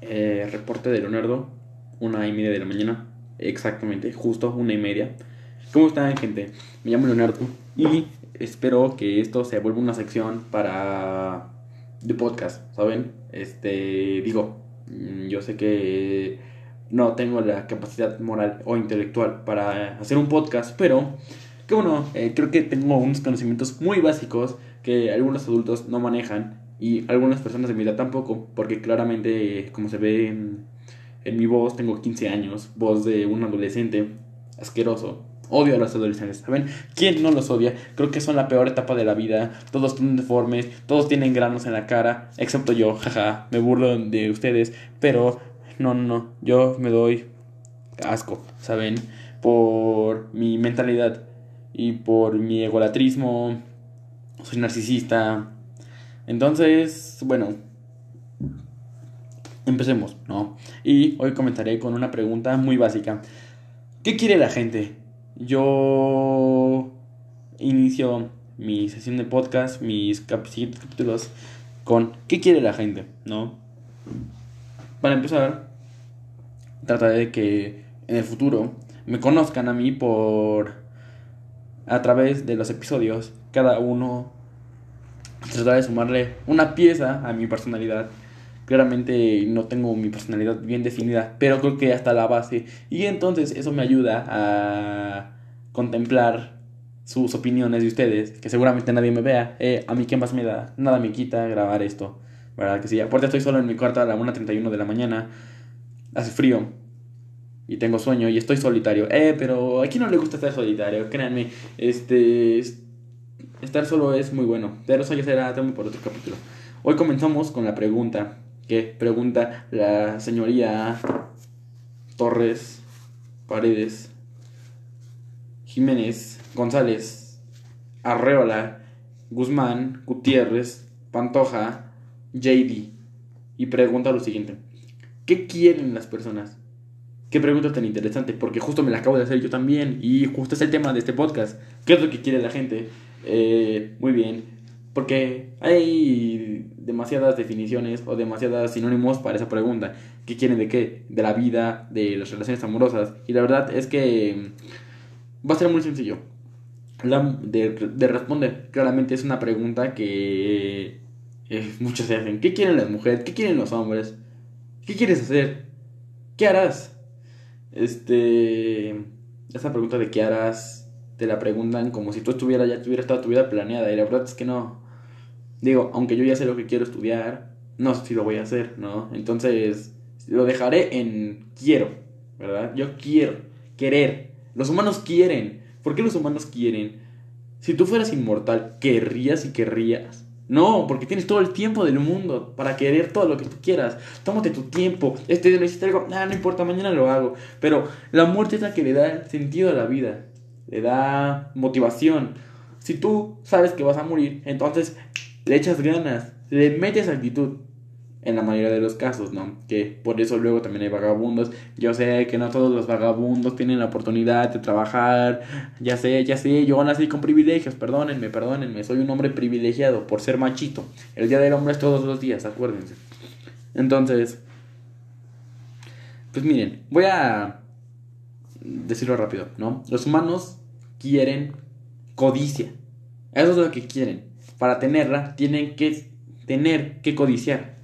Eh, reporte de Leonardo, una y media de la mañana. Exactamente, justo una y media. ¿Cómo están, gente? Me llamo Leonardo y espero que esto se vuelva una sección para. de podcast, ¿saben? Este. Digo, mm, yo sé que no tengo la capacidad moral o intelectual para hacer un podcast, pero que bueno, eh, creo que tengo unos conocimientos muy básicos que algunos adultos no manejan y algunas personas de mi edad tampoco, porque claramente, como se ve en, en mi voz, tengo 15 años, voz de un adolescente asqueroso. Odio a los adolescentes, ¿saben? ¿Quién no los odia? Creo que son la peor etapa de la vida. Todos tienen deformes, todos tienen granos en la cara, excepto yo, jaja. Me burlo de ustedes, pero no, no, no. Yo me doy asco, ¿saben? Por mi mentalidad y por mi egolatrismo. Soy narcisista. Entonces, bueno, empecemos, ¿no? Y hoy comentaré con una pregunta muy básica. ¿Qué quiere la gente? Yo inicio mi sesión de podcast, mis capítulos, con ¿qué quiere la gente? ¿No? Para empezar, trataré de que en el futuro me conozcan a mí por a través de los episodios, cada uno tratar de sumarle una pieza a mi personalidad. Claramente no tengo mi personalidad bien definida, pero creo que hasta la base. Y entonces eso me ayuda a contemplar sus opiniones de ustedes, que seguramente nadie me vea. Eh, a mí qué más me da, nada me quita grabar esto. ¿Verdad que sí? Aparte estoy solo en mi cuarto a la 1.31 de la mañana. Hace frío. Y tengo sueño y estoy solitario. Eh, pero a quién no le gusta estar solitario, créanme. Este estar solo es muy bueno, pero eso ya será tema por otro capítulo. Hoy comenzamos con la pregunta que pregunta la señoría Torres, Paredes, Jiménez, González, Arreola, Guzmán, Gutiérrez, Pantoja, JD. Y pregunta lo siguiente. ¿Qué quieren las personas? Qué pregunta tan interesante, porque justo me la acabo de hacer yo también y justo es el tema de este podcast. ¿Qué es lo que quiere la gente? Eh, muy bien, porque hay demasiadas definiciones o demasiados sinónimos para esa pregunta. ¿Qué quieren de qué? De la vida, de las relaciones amorosas. Y la verdad es que va a ser muy sencillo. De, de, responder. Claramente es una pregunta que eh, muchos se hacen. ¿Qué quieren las mujeres? ¿Qué quieren los hombres? ¿Qué quieres hacer? ¿Qué harás? Este... Esa pregunta de qué harás te la preguntan como si tú estuvieras, ya tuvieras toda tu vida planeada. Y la verdad es que no. Digo, aunque yo ya sé lo que quiero estudiar, no si lo voy a hacer, ¿no? Entonces, lo dejaré en quiero, ¿verdad? Yo quiero, querer. Los humanos quieren. ¿Por qué los humanos quieren? Si tú fueras inmortal, ¿querrías y querrías? No, porque tienes todo el tiempo del mundo para querer todo lo que tú quieras. Tómate tu tiempo. Este día necesitas algo, ah, no importa, mañana lo hago. Pero la muerte es la que le da sentido a la vida le da motivación. Si tú sabes que vas a morir, entonces le echas ganas, le metes actitud. En la mayoría de los casos, ¿no? Que por eso luego también hay vagabundos. Yo sé que no todos los vagabundos tienen la oportunidad de trabajar. Ya sé, ya sé, yo nací con privilegios. Perdónenme, perdónenme. Soy un hombre privilegiado por ser machito. El día del hombre es todos los días, acuérdense. Entonces, pues miren, voy a decirlo rápido, ¿no? Los humanos quieren codicia. Eso es lo que quieren. Para tenerla, tienen que tener que codiciar.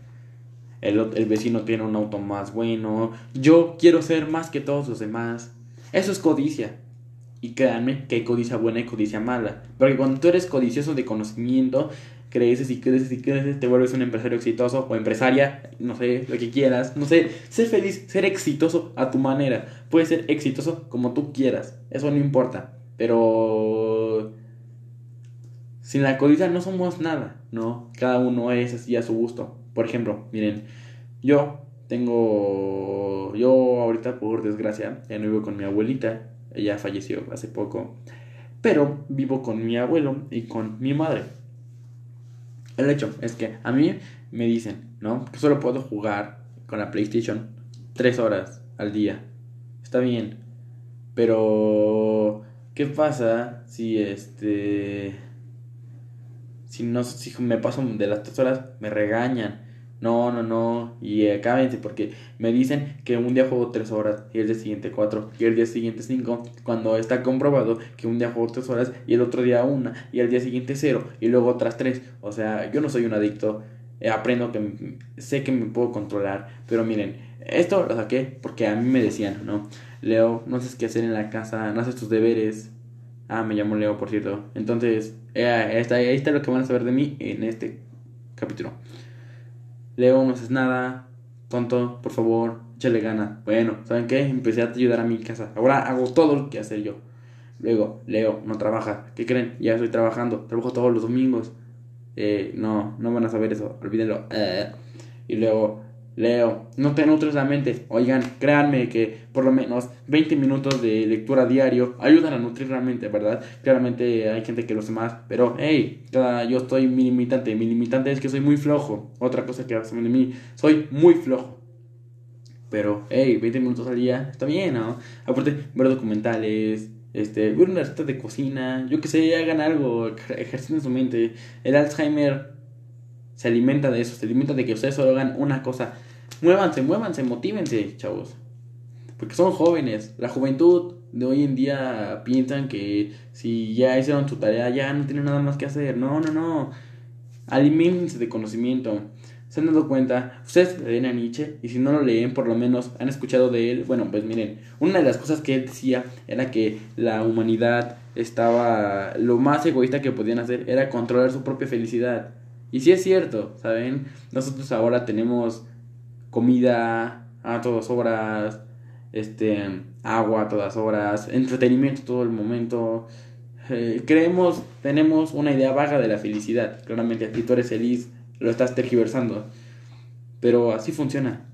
El, el, vecino tiene un auto más bueno. Yo quiero ser más que todos los demás. Eso es codicia. Y créanme que hay codicia buena y codicia mala. Porque cuando tú eres codicioso de conocimiento, creces y creces y creces, te vuelves un empresario exitoso o empresaria, no sé, lo que quieras. No sé, ser feliz, ser exitoso a tu manera. Puedes ser exitoso como tú quieras. Eso no importa. Pero sin la codicia no somos nada, ¿no? Cada uno es así a su gusto. Por ejemplo, miren, yo tengo, yo ahorita por desgracia ya no vivo con mi abuelita, ella falleció hace poco, pero vivo con mi abuelo y con mi madre. El hecho es que a mí me dicen, ¿no? Que solo puedo jugar con la PlayStation tres horas al día. Está bien, pero ¿Qué pasa si este... Si no, si me paso de las tres horas, me regañan. No, no, no. Y acábense porque me dicen que un día juego tres horas y el día siguiente cuatro y el día siguiente cinco. Cuando está comprobado que un día juego tres horas y el otro día una y el día siguiente cero y luego otras tres. O sea, yo no soy un adicto. Eh, aprendo que sé que me puedo controlar. Pero miren, esto lo saqué porque a mí me decían, ¿no? Leo, no sabes qué hacer en la casa, no haces tus deberes. Ah, me llamo Leo, por cierto. Entonces, eh, ahí, está, ahí está lo que van a saber de mí en este capítulo. Leo, no haces nada, tonto, por favor, échale gana. Bueno, ¿saben qué? Empecé a ayudar a mi casa. Ahora hago todo lo que hacer yo. Luego, Leo, no trabaja. ¿Qué creen? Ya estoy trabajando. Trabajo todos los domingos. Eh, no, no van a saber eso. Olvídenlo. Eh. Y luego, Leo, no te nutres la mente. Oigan, créanme que por lo menos 20 minutos de lectura diario ayudan a nutrir la mente, ¿verdad? Claramente hay gente que lo hace más, pero hey, yo estoy mi limitante. Mi limitante es que soy muy flojo. Otra cosa que hace de mí, soy muy flojo. Pero hey, 20 minutos al día está bien, ¿no? Aparte, ver documentales, este, ver una receta de cocina, yo que sé, hagan algo, ejerciten su mente. El Alzheimer se alimenta de eso, se alimenta de que ustedes solo hagan una cosa. Muévanse, muévanse, motívense, chavos. Porque son jóvenes. La juventud de hoy en día piensan que si ya hicieron su tarea, ya no tienen nada más que hacer. No, no, no. Alimentense de conocimiento. ¿Se han dado cuenta? Ustedes leen a Nietzsche y si no lo leen, por lo menos han escuchado de él. Bueno, pues miren, una de las cosas que él decía era que la humanidad estaba. Lo más egoísta que podían hacer era controlar su propia felicidad. Y sí es cierto, ¿saben? Nosotros ahora tenemos comida a todas horas, este, agua a todas horas, entretenimiento todo el momento. Eh, creemos, tenemos una idea vaga de la felicidad. Claramente aquí tú eres feliz, lo estás tergiversando. Pero así funciona.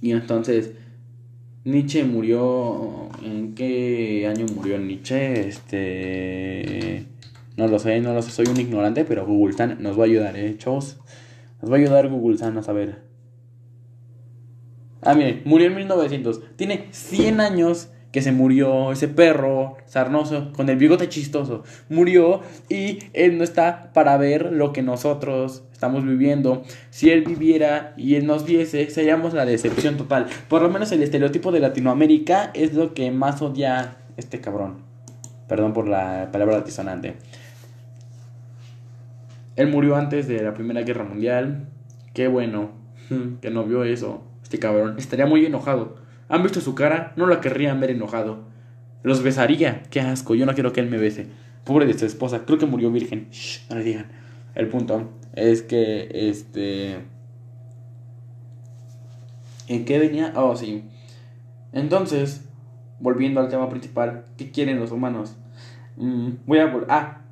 Y entonces, Nietzsche murió. ¿En qué año murió Nietzsche? Este. No lo sé, no lo sé, soy un ignorante, pero Google San nos va a ayudar, ¿eh, chavos? Nos va a ayudar Google San a saber. Ah, miren, murió en 1900. Tiene 100 años que se murió ese perro sarnoso con el bigote chistoso. Murió y él no está para ver lo que nosotros estamos viviendo. Si él viviera y él nos viese, seríamos la decepción total. Por lo menos el estereotipo de Latinoamérica es lo que más odia este cabrón. Perdón por la palabra altisonante. Él murió antes de la Primera Guerra Mundial. Qué bueno que no vio eso. Este cabrón estaría muy enojado. ¿Han visto su cara? No la querrían ver enojado. Los besaría. Qué asco. Yo no quiero que él me bese. Pobre de su esposa. Creo que murió virgen. Shh, no le digan. El punto es que este. ¿En qué venía? Oh, sí. Entonces, volviendo al tema principal, ¿qué quieren los humanos? Mm, voy a. Ah,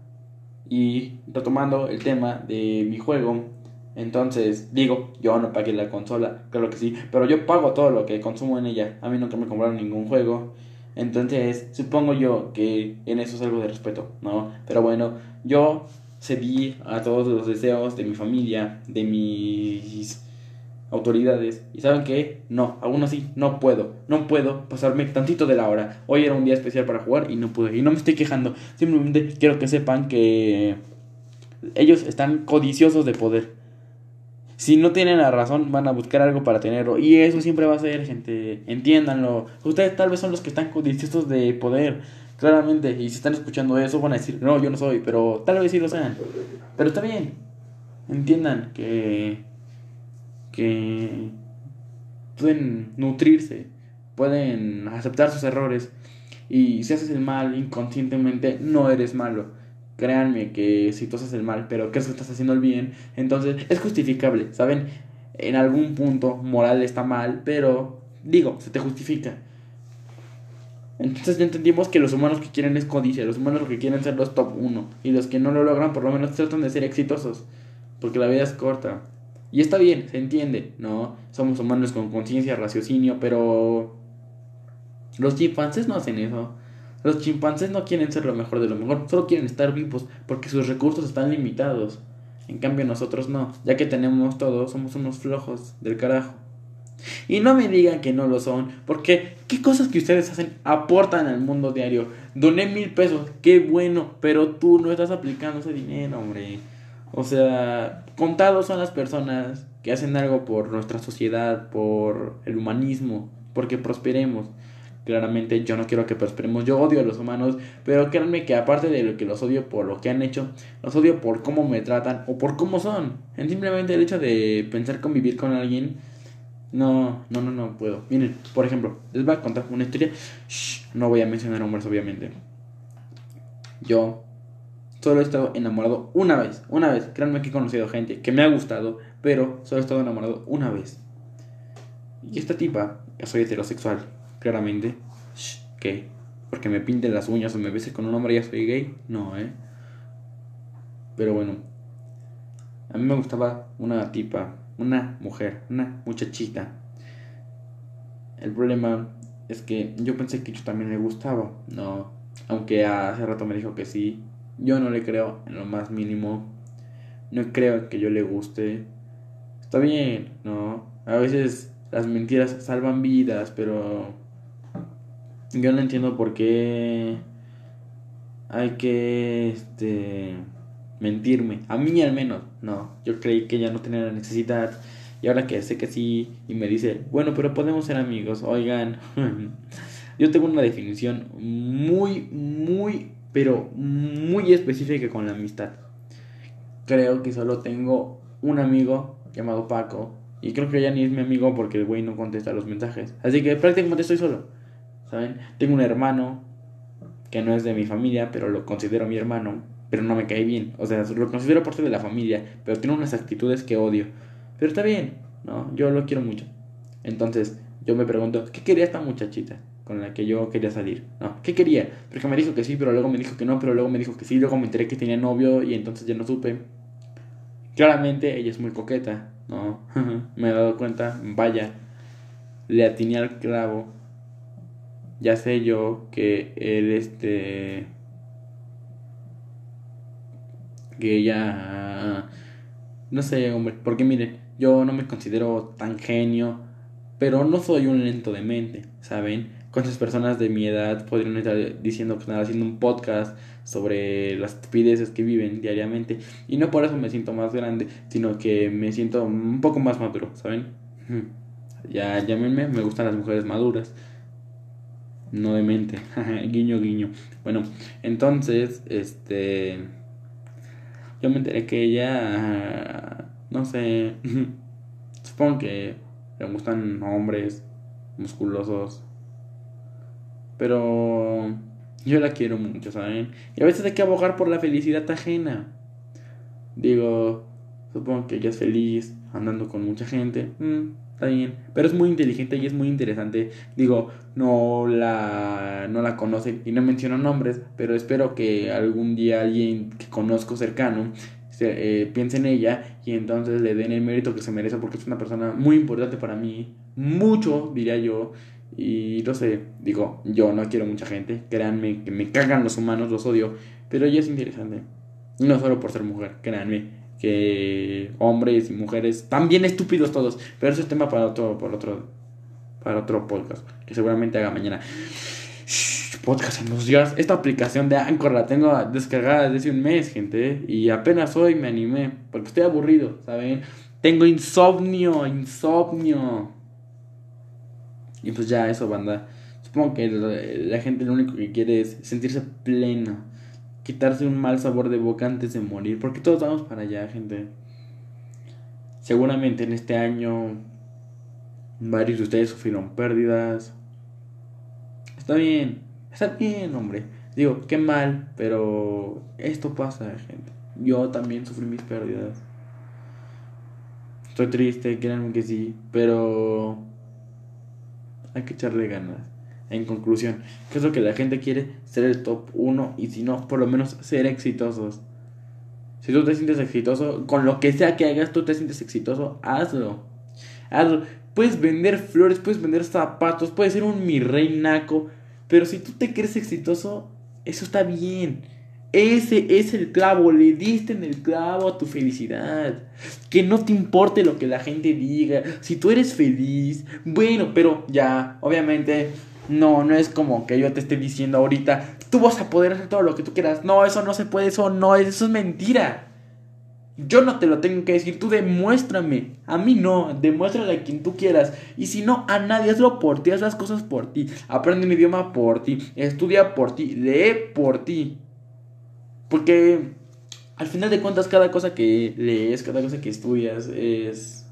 y retomando el tema de mi juego, entonces digo, yo no pagué la consola, claro que sí, pero yo pago todo lo que consumo en ella. A mí nunca me compraron ningún juego. Entonces, supongo yo que en eso es algo de respeto, ¿no? Pero bueno, yo cedí a todos los deseos de mi familia, de mis autoridades. ¿Y saben qué? No, aún así, no puedo. No puedo pasarme tantito de la hora. Hoy era un día especial para jugar y no pude. Y no me estoy quejando. Simplemente quiero que sepan que ellos están codiciosos de poder. Si no tienen la razón, van a buscar algo para tenerlo. Y eso siempre va a ser, gente. Entiéndanlo. Ustedes tal vez son los que están codiciosos de poder. Claramente. Y si están escuchando eso, van a decir, no, yo no soy. Pero tal vez sí lo sean. Pero está bien. Entiendan que que pueden nutrirse, pueden aceptar sus errores y si haces el mal inconscientemente no eres malo. Créanme que si tú haces el mal pero crees que estás haciendo el bien, entonces es justificable, ¿saben? En algún punto moral está mal, pero digo, se te justifica. Entonces ya entendimos que los humanos que quieren es codicia, los humanos que quieren ser los top 1 y los que no lo logran por lo menos tratan de ser exitosos, porque la vida es corta. Y está bien, se entiende, ¿no? Somos humanos con conciencia, raciocinio, pero los chimpancés no hacen eso. Los chimpancés no quieren ser lo mejor de lo mejor, solo quieren estar vivos porque sus recursos están limitados. En cambio nosotros no, ya que tenemos todo, somos unos flojos del carajo. Y no me digan que no lo son, porque qué cosas que ustedes hacen aportan al mundo diario. Doné mil pesos, qué bueno, pero tú no estás aplicando ese dinero, hombre. O sea, contados son las personas que hacen algo por nuestra sociedad, por el humanismo, porque prosperemos. Claramente yo no quiero que prosperemos, yo odio a los humanos, pero créanme que aparte de lo que los odio por lo que han hecho, los odio por cómo me tratan o por cómo son. simplemente el hecho de pensar convivir con alguien, no, no, no, no puedo. Miren, por ejemplo, les voy a contar una historia. no voy a mencionar hombres, obviamente. Yo solo he estado enamorado una vez, una vez. Créanme que he conocido gente que me ha gustado, pero solo he estado enamorado una vez. Y esta tipa, soy heterosexual, claramente. ¿Qué? Porque me pinten las uñas o me bese con un hombre ya soy gay. No, ¿eh? Pero bueno. A mí me gustaba una tipa, una mujer, una muchachita. El problema es que yo pensé que yo también le gustaba. No. Aunque hace rato me dijo que sí. Yo no le creo en lo más mínimo. No creo que yo le guste. Está bien, ¿no? A veces las mentiras salvan vidas, pero yo no entiendo por qué hay que este mentirme. A mí al menos, no. Yo creí que ya no tenía la necesidad. Y ahora que sé que sí, y me dice, bueno, pero podemos ser amigos. Oigan, yo tengo una definición muy, muy, pero muy específica con la amistad. Creo que solo tengo un amigo llamado Paco. Y creo que ya ni es mi amigo porque el güey no contesta los mensajes. Así que prácticamente estoy solo. Tengo un hermano que no es de mi familia, pero lo considero mi hermano, pero no me cae bien. O sea, lo considero parte de la familia, pero tiene unas actitudes que odio. Pero está bien, ¿no? Yo lo quiero mucho. Entonces, yo me pregunto, ¿qué quería esta muchachita con la que yo quería salir? ¿No? ¿Qué quería? Porque me dijo que sí, pero luego me dijo que no, pero luego me dijo que sí, luego me enteré que tenía novio y entonces ya no supe. Claramente ella es muy coqueta, ¿no? me he dado cuenta, vaya, le atiné al clavo ya sé yo que él, este, que ella, no sé, hombre, porque miren, yo no me considero tan genio, pero no soy un lento de mente, ¿saben? Cuántas personas de mi edad podrían estar diciendo, pues nada, haciendo un podcast sobre las estupideces que viven diariamente. Y no por eso me siento más grande, sino que me siento un poco más maduro, ¿saben? Ya llámenme, me gustan las mujeres maduras no de mente. guiño, guiño. Bueno, entonces, este. Yo me enteré que ella. No sé. Supongo que le gustan hombres musculosos. Pero. Yo la quiero mucho, ¿saben? Y a veces hay que abogar por la felicidad ajena. Digo, supongo que ella es feliz andando con mucha gente. Mm, está bien. Pero es muy inteligente y es muy interesante. Digo, no la, no la conocen y no menciono nombres, pero espero que algún día alguien que conozco cercano se, eh, piense en ella y entonces le den el mérito que se merece porque es una persona muy importante para mí. Mucho, diría yo. Y no sé, digo, yo no quiero mucha gente. Créanme que me cagan los humanos, los odio. Pero ella es interesante. No solo por ser mujer, créanme que hombres y mujeres, también estúpidos todos, pero eso es tema para otro, para otro, para otro podcast, que seguramente haga mañana. podcast en los días. Esta aplicación de Anchor la tengo descargada desde un mes, gente, y apenas hoy me animé, porque estoy aburrido, ¿saben? Tengo insomnio, insomnio. Y pues ya, eso, banda. Supongo que la gente lo único que quiere es sentirse pleno quitarse un mal sabor de boca antes de morir, porque todos vamos para allá, gente. Seguramente en este año varios de ustedes sufrieron pérdidas. Está bien, está bien, hombre. Digo, qué mal, pero esto pasa, gente. Yo también sufrí mis pérdidas. Estoy triste, créanme que sí, pero hay que echarle ganas. En conclusión, ¿qué es lo que la gente quiere? Ser el top 1 y si no, por lo menos ser exitosos. Si tú te sientes exitoso, con lo que sea que hagas, tú te sientes exitoso, hazlo. Hazlo. Puedes vender flores, puedes vender zapatos, puedes ser un mi rey naco, pero si tú te crees exitoso, eso está bien. Ese es el clavo, le diste en el clavo a tu felicidad. Que no te importe lo que la gente diga. Si tú eres feliz, bueno, pero ya, obviamente no, no es como que yo te esté diciendo ahorita, tú vas a poder hacer todo lo que tú quieras. No, eso no se puede, eso no, eso es mentira. Yo no te lo tengo que decir, tú demuéstrame. A mí no, demuéstrale a quien tú quieras. Y si no, a nadie, hazlo por ti, haz las cosas por ti. Aprende un idioma por ti, estudia por ti, lee por ti. Porque al final de cuentas, cada cosa que lees, cada cosa que estudias es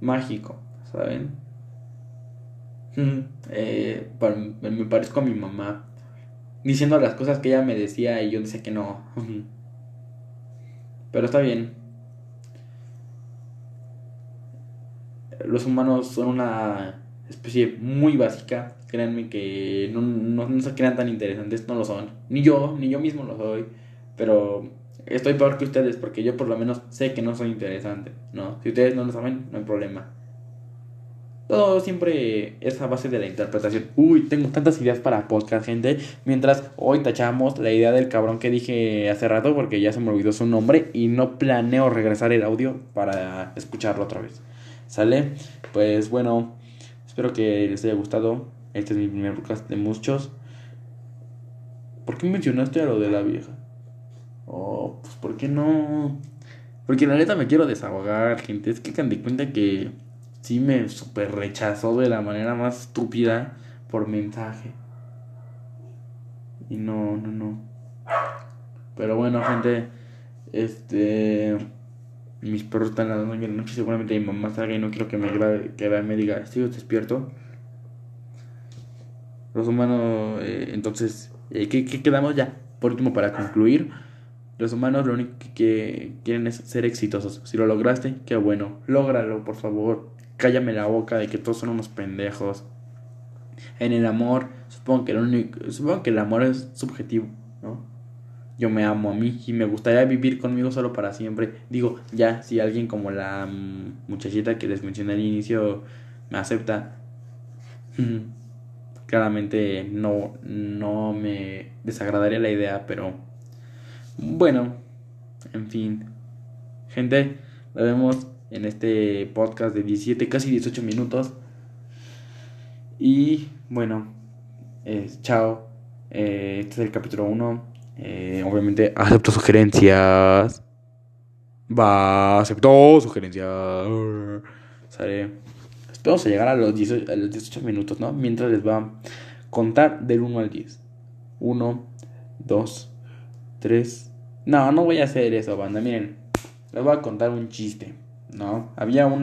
mágico, ¿saben? Eh, me parezco a mi mamá diciendo las cosas que ella me decía y yo decía que no. Pero está bien. Los humanos son una especie muy básica. Créanme que no, no, se crean tan interesantes, no lo son. Ni yo, ni yo mismo lo soy. Pero estoy peor que ustedes porque yo por lo menos sé que no soy interesante. ¿no? Si ustedes no lo saben, no hay problema. Todo siempre es a base de la interpretación. Uy, tengo tantas ideas para podcast, gente. Mientras hoy tachamos la idea del cabrón que dije hace rato porque ya se me olvidó su nombre y no planeo regresar el audio para escucharlo otra vez. ¿Sale? Pues bueno, espero que les haya gustado. Este es mi primer podcast de muchos. ¿Por qué mencionaste a lo de la vieja? Oh, pues ¿por qué no? Porque la neta me quiero desahogar, gente. Es que can de cuenta que sí me super rechazó de la manera más estúpida por mensaje. Y no, no, no. Pero bueno, gente, este mis perros están ladrando en la noche, seguramente mi mamá salga y no quiero que me grabe, que me diga, ¿sigo despierto? Los humanos, eh, entonces, eh, ¿qué, ¿qué, quedamos ya? Por último, para concluir, los humanos lo único que quieren es ser exitosos. Si lo lograste, qué bueno, lógralo, por favor cállame la boca de que todos son unos pendejos. En el amor, supongo que el único, supongo que el amor es subjetivo, ¿no? Yo me amo a mí y me gustaría vivir conmigo solo para siempre. Digo, ya, si alguien como la mm, muchachita que les mencioné al inicio me acepta, claramente no, no me desagradaría la idea, pero bueno, en fin. Gente, nos vemos en este podcast de 17, casi 18 minutos. Y bueno, eh, chao. Eh, este es el capítulo 1. Eh, obviamente acepto sugerencias. Va, acepto sugerencias. Sale. Esperamos a llegar a los, 18, a los 18 minutos, ¿no? Mientras les va a contar del 1 al 10. 1, 2, 3. No, no voy a hacer eso, banda. Miren, les voy a contar un chiste. No, había una